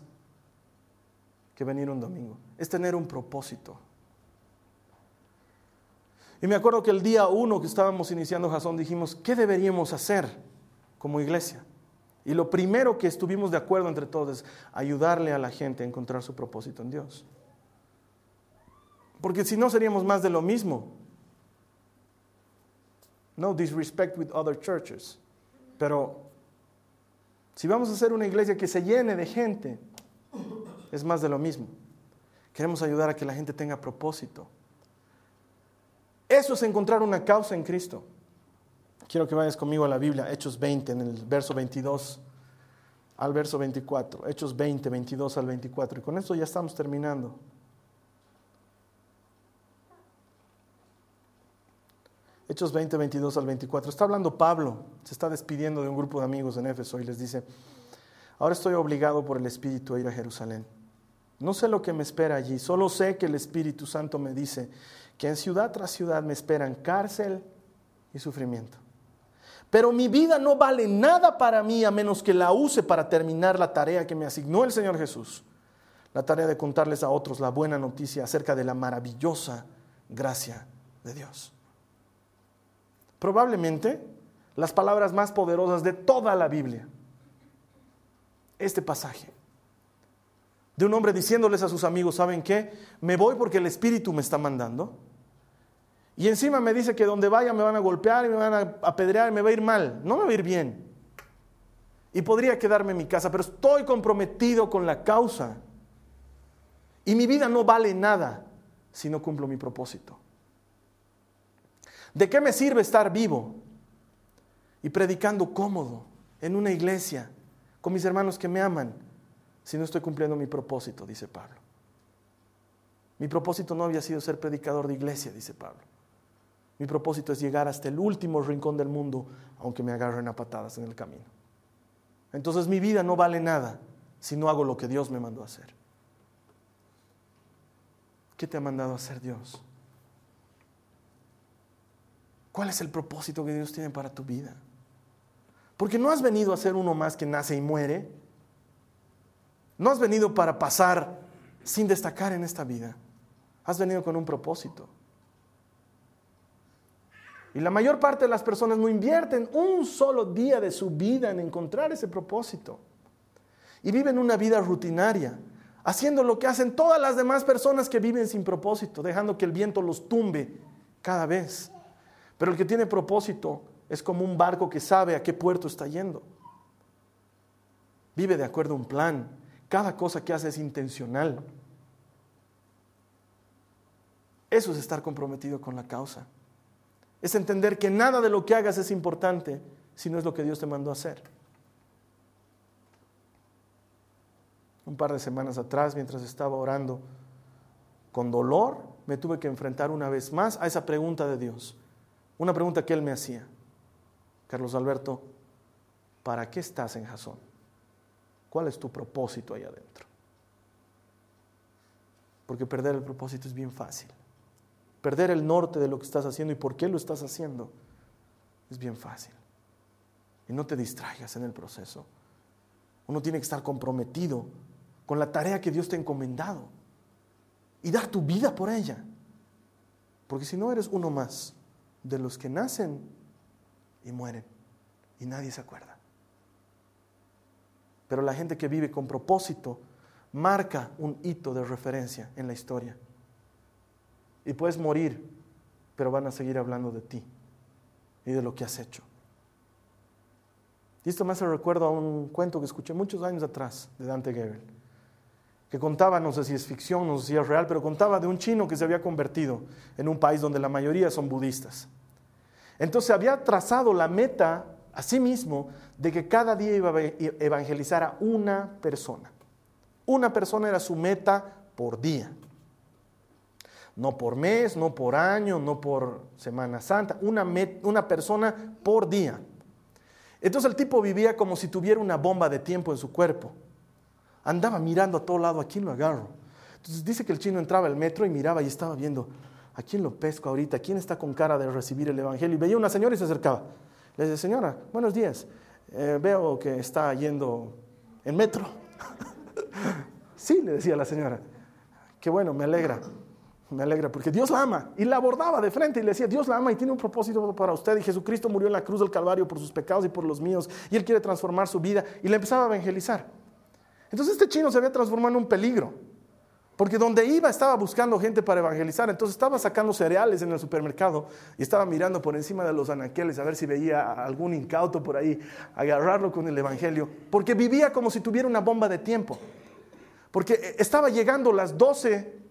que venir un domingo. Es tener un propósito. Y me acuerdo que el día uno que estábamos iniciando Jason dijimos, ¿qué deberíamos hacer como iglesia? Y lo primero que estuvimos de acuerdo entre todos es ayudarle a la gente a encontrar su propósito en Dios. Porque si no seríamos más de lo mismo. No disrespect with other churches. Pero si vamos a hacer una iglesia que se llene de gente, es más de lo mismo. Queremos ayudar a que la gente tenga propósito. Eso es encontrar una causa en Cristo. Quiero que vayas conmigo a la Biblia, Hechos 20, en el verso 22 al verso 24. Hechos 20, 22 al 24. Y con esto ya estamos terminando. Hechos 20, 22 al 24. Está hablando Pablo, se está despidiendo de un grupo de amigos en Éfeso y les dice, ahora estoy obligado por el Espíritu a ir a Jerusalén. No sé lo que me espera allí, solo sé que el Espíritu Santo me dice que en ciudad tras ciudad me esperan cárcel y sufrimiento. Pero mi vida no vale nada para mí a menos que la use para terminar la tarea que me asignó el Señor Jesús. La tarea de contarles a otros la buena noticia acerca de la maravillosa gracia de Dios. Probablemente las palabras más poderosas de toda la Biblia. Este pasaje. De un hombre diciéndoles a sus amigos, ¿saben qué? Me voy porque el Espíritu me está mandando. Y encima me dice que donde vaya me van a golpear y me van a apedrear y me va a ir mal. No me va a ir bien. Y podría quedarme en mi casa, pero estoy comprometido con la causa. Y mi vida no vale nada si no cumplo mi propósito. ¿De qué me sirve estar vivo y predicando cómodo en una iglesia con mis hermanos que me aman si no estoy cumpliendo mi propósito? Dice Pablo. Mi propósito no había sido ser predicador de iglesia, dice Pablo. Mi propósito es llegar hasta el último rincón del mundo, aunque me agarren a patadas en el camino. Entonces mi vida no vale nada si no hago lo que Dios me mandó a hacer. ¿Qué te ha mandado a hacer Dios? ¿Cuál es el propósito que Dios tiene para tu vida? Porque no has venido a ser uno más que nace y muere. No has venido para pasar sin destacar en esta vida. Has venido con un propósito. Y la mayor parte de las personas no invierten un solo día de su vida en encontrar ese propósito. Y viven una vida rutinaria, haciendo lo que hacen todas las demás personas que viven sin propósito, dejando que el viento los tumbe cada vez. Pero el que tiene propósito es como un barco que sabe a qué puerto está yendo. Vive de acuerdo a un plan. Cada cosa que hace es intencional. Eso es estar comprometido con la causa es entender que nada de lo que hagas es importante si no es lo que Dios te mandó a hacer. Un par de semanas atrás, mientras estaba orando con dolor, me tuve que enfrentar una vez más a esa pregunta de Dios. Una pregunta que Él me hacía. Carlos Alberto, ¿para qué estás en Jasón? ¿Cuál es tu propósito ahí adentro? Porque perder el propósito es bien fácil. Perder el norte de lo que estás haciendo y por qué lo estás haciendo es bien fácil. Y no te distraigas en el proceso. Uno tiene que estar comprometido con la tarea que Dios te ha encomendado y dar tu vida por ella. Porque si no eres uno más de los que nacen y mueren y nadie se acuerda. Pero la gente que vive con propósito marca un hito de referencia en la historia. Y puedes morir, pero van a seguir hablando de ti y de lo que has hecho. Y esto me hace recuerdo a un cuento que escuché muchos años atrás de Dante Gebel, que contaba, no sé si es ficción, no sé si es real, pero contaba de un chino que se había convertido en un país donde la mayoría son budistas. Entonces había trazado la meta a sí mismo de que cada día iba a evangelizar a una persona. Una persona era su meta por día. No por mes, no por año, no por Semana Santa, una, una persona por día. Entonces el tipo vivía como si tuviera una bomba de tiempo en su cuerpo. Andaba mirando a todo lado, ¿a quién lo agarro? Entonces dice que el chino entraba al metro y miraba y estaba viendo, ¿a quién lo pesco ahorita? ¿Quién está con cara de recibir el Evangelio? Y veía una señora y se acercaba. Le decía, señora, buenos días, eh, veo que está yendo en metro. sí, le decía la señora, qué bueno, me alegra me alegra porque Dios la ama. Y la abordaba de frente y le decía, Dios la ama y tiene un propósito para usted. Y Jesucristo murió en la cruz del Calvario por sus pecados y por los míos. Y Él quiere transformar su vida. Y le empezaba a evangelizar. Entonces este chino se había transformado en un peligro. Porque donde iba estaba buscando gente para evangelizar. Entonces estaba sacando cereales en el supermercado y estaba mirando por encima de los anaqueles a ver si veía algún incauto por ahí, agarrarlo con el evangelio. Porque vivía como si tuviera una bomba de tiempo. Porque estaba llegando las 12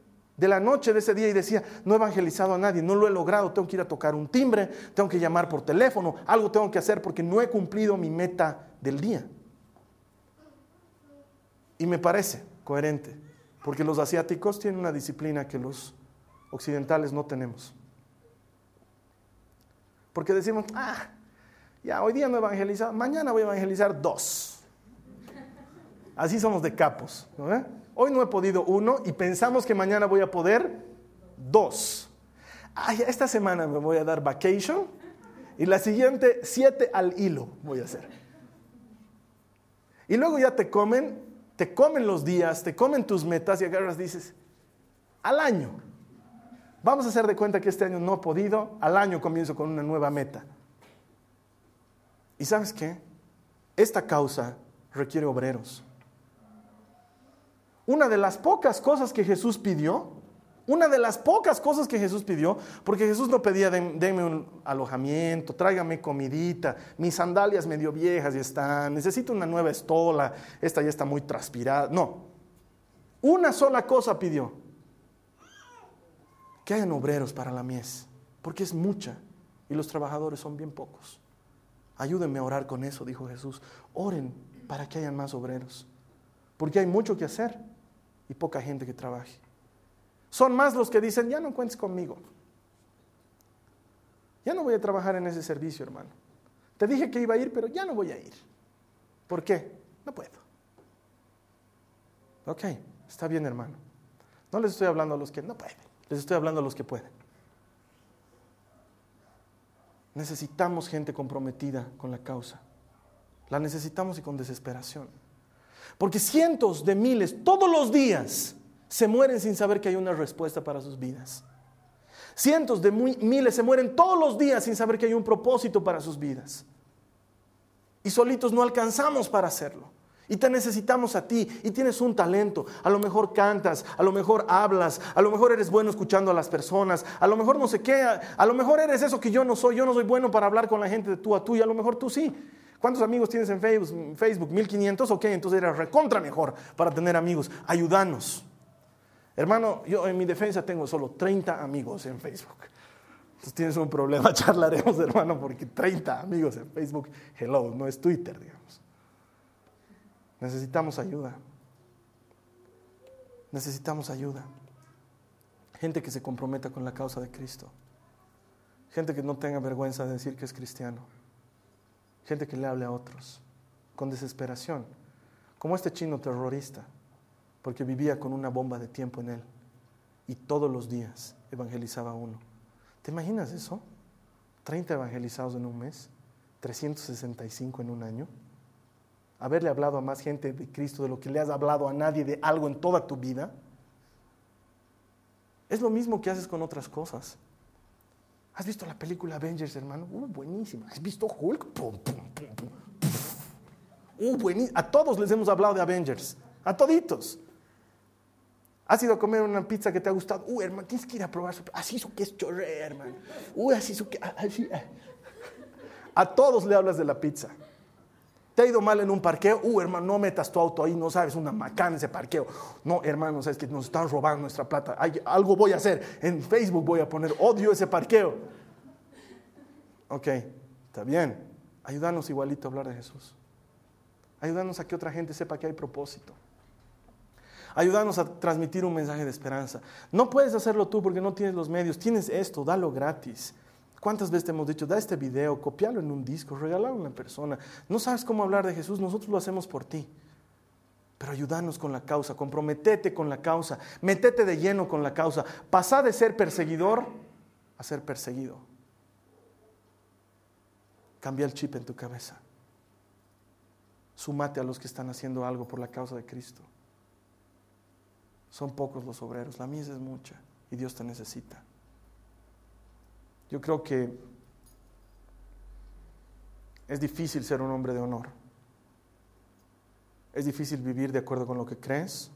de la noche de ese día y decía, no he evangelizado a nadie, no lo he logrado, tengo que ir a tocar un timbre, tengo que llamar por teléfono, algo tengo que hacer porque no he cumplido mi meta del día. Y me parece coherente, porque los asiáticos tienen una disciplina que los occidentales no tenemos. Porque decimos, ah, ya hoy día no he evangelizado, mañana voy a evangelizar dos. Así somos de capos. Hoy no he podido uno y pensamos que mañana voy a poder dos. Ay, esta semana me voy a dar vacation y la siguiente siete al hilo voy a hacer. Y luego ya te comen, te comen los días, te comen tus metas y agarras dices, al año. Vamos a hacer de cuenta que este año no he podido, al año comienzo con una nueva meta. ¿Y sabes qué? Esta causa requiere obreros. Una de las pocas cosas que Jesús pidió, una de las pocas cosas que Jesús pidió, porque Jesús no pedía, denme un alojamiento, tráigame comidita, mis sandalias medio viejas ya están, necesito una nueva estola, esta ya está muy transpirada. No, una sola cosa pidió, que hayan obreros para la mies, porque es mucha y los trabajadores son bien pocos. Ayúdenme a orar con eso, dijo Jesús. Oren para que hayan más obreros, porque hay mucho que hacer y poca gente que trabaje. Son más los que dicen, ya no cuentes conmigo. Ya no voy a trabajar en ese servicio, hermano. Te dije que iba a ir, pero ya no voy a ir. ¿Por qué? No puedo. Ok, está bien, hermano. No les estoy hablando a los que no pueden, les estoy hablando a los que pueden. Necesitamos gente comprometida con la causa. La necesitamos y con desesperación. Porque cientos de miles todos los días se mueren sin saber que hay una respuesta para sus vidas. Cientos de miles se mueren todos los días sin saber que hay un propósito para sus vidas. Y solitos no alcanzamos para hacerlo. Y te necesitamos a ti y tienes un talento. A lo mejor cantas, a lo mejor hablas, a lo mejor eres bueno escuchando a las personas, a lo mejor no sé qué, a, lo mejor eres eso que yo no soy. Yo no soy bueno para hablar con la gente de tú a tú y a lo mejor tú sí. ¿Cuántos amigos tienes en Facebook? Facebook 1500, ok, entonces eres recontra mejor para tener amigos. Ayúdanos. Hermano, yo en mi defensa tengo solo 30 amigos en Facebook. Entonces tienes un problema, charlaremos, hermano, porque 30 amigos en Facebook, hello, no es Twitter, digamos. Necesitamos ayuda. Necesitamos ayuda. Gente que se comprometa con la causa de Cristo. Gente que no tenga vergüenza de decir que es cristiano. Gente que le hable a otros con desesperación. Como este chino terrorista, porque vivía con una bomba de tiempo en él. Y todos los días evangelizaba uno. ¿Te imaginas eso? 30 evangelizados en un mes, 365 en un año haberle hablado a más gente de Cristo de lo que le has hablado a nadie de algo en toda tu vida, es lo mismo que haces con otras cosas. ¿Has visto la película Avengers, hermano? Uh, buenísima. ¿Has visto Hulk? Pum, pum, pum, uh, buenísima. A todos les hemos hablado de Avengers. A toditos. ¿Has ido a comer una pizza que te ha gustado? Uh, hermano, tienes que ir a probar. Así su que es chorre, hermano. Uh, así su que... Así. A todos le hablas de la pizza. ¿Te ha ido mal en un parqueo? Uh, hermano, no metas tu auto ahí, no sabes, una macana ese parqueo. No, hermano, sabes que nos están robando nuestra plata. algo voy a hacer. En Facebook voy a poner odio ese parqueo. Ok, está bien. Ayúdanos igualito a hablar de Jesús. Ayúdanos a que otra gente sepa que hay propósito. Ayúdanos a transmitir un mensaje de esperanza. No puedes hacerlo tú porque no tienes los medios. Tienes esto, dalo gratis. ¿Cuántas veces te hemos dicho, da este video, copialo en un disco, regálalo a una persona? No sabes cómo hablar de Jesús, nosotros lo hacemos por ti. Pero ayúdanos con la causa, comprometete con la causa, metete de lleno con la causa. Pasa de ser perseguidor a ser perseguido. Cambia el chip en tu cabeza. Sumate a los que están haciendo algo por la causa de Cristo. Son pocos los obreros, la mies es mucha y Dios te necesita. Yo creo que es difícil ser un hombre de honor. Es difícil vivir de acuerdo con lo que crees.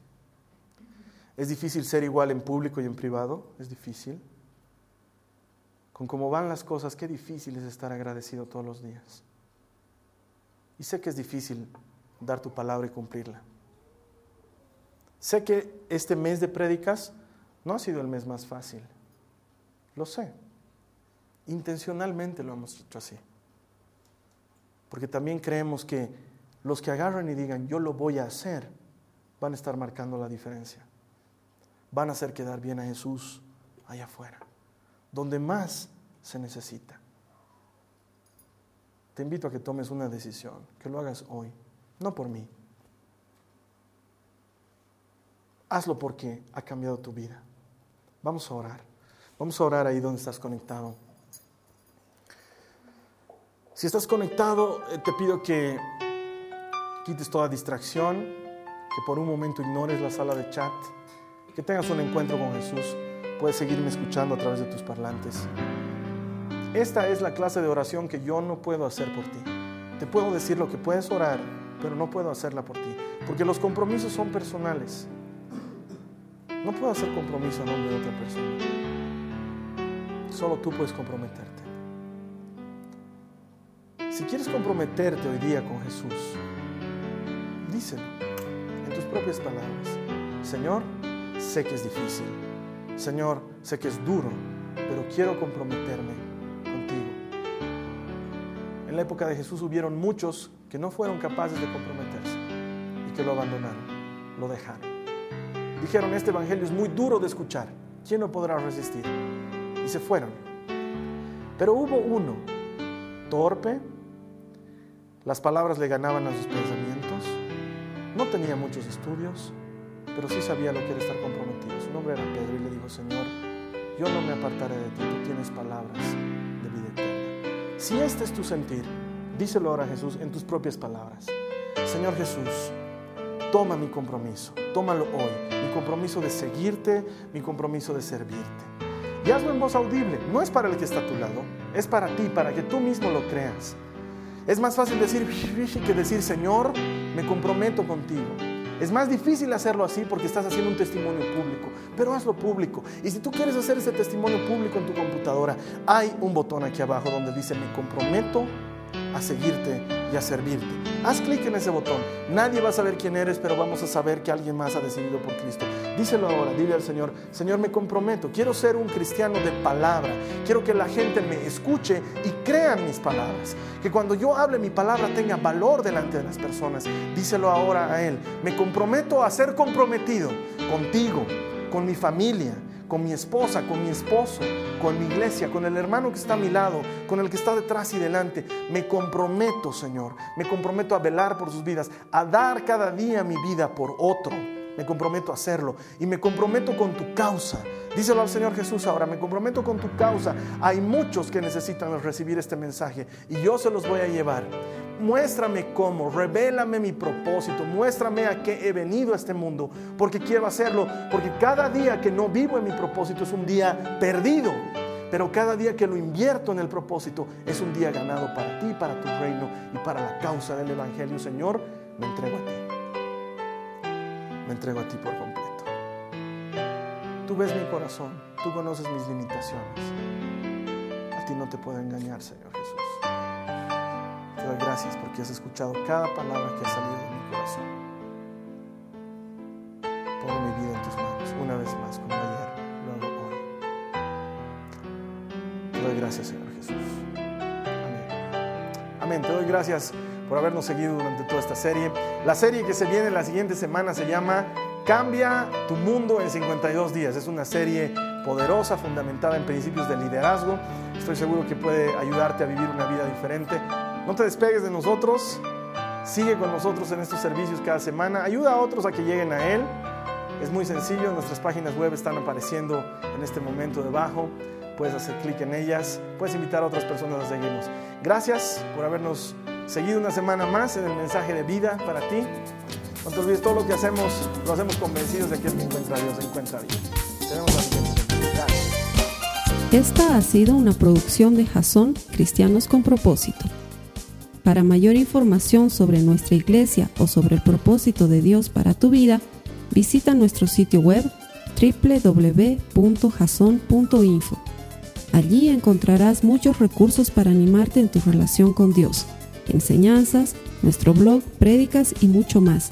Es difícil ser igual en público y en privado. Es difícil. Con cómo van las cosas, qué difícil es estar agradecido todos los días. Y sé que es difícil dar tu palabra y cumplirla. Sé que este mes de prédicas no ha sido el mes más fácil. Lo sé. Intencionalmente lo hemos hecho así. Porque también creemos que los que agarran y digan, yo lo voy a hacer, van a estar marcando la diferencia. Van a hacer quedar bien a Jesús allá afuera, donde más se necesita. te invito a que tomes una decisión, que lo hagas hoy, no por mí. Hazlo porque ha cambiado tu vida. Vamos a orar. Vamos a orar ahí donde estás conectado. Si estás conectado, eh, te pido que quites toda distracción, que por un momento ignores la sala de chat, que tengas un encuentro con Jesús. Puedes seguirme escuchando a través de tus parlantes. Esta es la clase de oración que yo no puedo hacer por ti. Te puedo decir lo que puedes orar, pero no puedo hacerla por ti, porque los compromisos son personales. No puedo hacer compromiso a nombre de otra persona. Solo tú puedes comprometerte. Si quieres comprometerte hoy día con Jesús, díselo en tus propias palabras. Señor, sé que es difícil. Señor, sé que es duro, pero quiero comprometerme contigo. En la época de Jesús hubieron muchos que no fueron capaces de comprometerse y que lo abandonaron, lo dejaron. Dijeron, este Evangelio es muy duro de escuchar, ¿quién no podrá resistir? Y se fueron. Pero hubo uno, torpe, las palabras le ganaban a sus pensamientos, no tenía muchos estudios, pero sí sabía lo que era estar comprometido. Su nombre era Pedro y le dijo, Señor, yo no me apartaré de ti, tú tienes palabras de vida eterna. Si este es tu sentir, díselo ahora a Jesús en tus propias palabras. Señor Jesús, toma mi compromiso, tómalo hoy, mi compromiso de seguirte, mi compromiso de servirte. Y hazlo en voz audible, no es para el que está a tu lado, es para ti, para que tú mismo lo creas. Es más fácil decir que decir, Señor, me comprometo contigo. Es más difícil hacerlo así porque estás haciendo un testimonio público, pero hazlo público. Y si tú quieres hacer ese testimonio público en tu computadora, hay un botón aquí abajo donde dice me comprometo a seguirte y a servirte. Haz clic en ese botón. Nadie va a saber quién eres, pero vamos a saber que alguien más ha decidido por Cristo. Díselo ahora, dile al Señor, Señor, me comprometo, quiero ser un cristiano de palabra, quiero que la gente me escuche y crea mis palabras, que cuando yo hable mi palabra tenga valor delante de las personas. Díselo ahora a Él, me comprometo a ser comprometido contigo, con mi familia, con mi esposa, con mi esposo, con mi iglesia, con el hermano que está a mi lado, con el que está detrás y delante. Me comprometo, Señor, me comprometo a velar por sus vidas, a dar cada día mi vida por otro me comprometo a hacerlo y me comprometo con tu causa. Díselo al Señor Jesús ahora, me comprometo con tu causa. Hay muchos que necesitan recibir este mensaje y yo se los voy a llevar. Muéstrame cómo, revélame mi propósito, muéstrame a qué he venido a este mundo, porque quiero hacerlo, porque cada día que no vivo en mi propósito es un día perdido, pero cada día que lo invierto en el propósito es un día ganado para ti, para tu reino y para la causa del Evangelio. Señor, me entrego a ti me entrego a ti por completo. Tú ves mi corazón, tú conoces mis limitaciones. A ti no te puedo engañar, Señor Jesús. Te doy gracias porque has escuchado cada palabra que ha salido de mi corazón. Pongo mi vida en tus manos una vez más, como ayer, lo hago hoy. Te doy gracias, Señor Jesús. Amén. Amén. Te doy gracias por habernos seguido durante toda esta serie. La serie que se viene la siguiente semana se llama Cambia tu mundo en 52 días. Es una serie poderosa, fundamentada en principios de liderazgo. Estoy seguro que puede ayudarte a vivir una vida diferente. No te despegues de nosotros. Sigue con nosotros en estos servicios cada semana. Ayuda a otros a que lleguen a Él. Es muy sencillo. Nuestras páginas web están apareciendo en este momento debajo. Puedes hacer clic en ellas. Puedes invitar a otras personas a seguirnos. Gracias por habernos seguido una semana más en el mensaje de vida para ti. No te olvides, todo lo que hacemos lo hacemos convencidos de que el que encuentra Dios encuentra Dios. Tenemos la. Esta ha sido una producción de Jason Cristianos con Propósito. Para mayor información sobre nuestra iglesia o sobre el propósito de Dios para tu vida, visita nuestro sitio web www.jason.info. Allí encontrarás muchos recursos para animarte en tu relación con Dios enseñanzas, nuestro blog, prédicas y mucho más.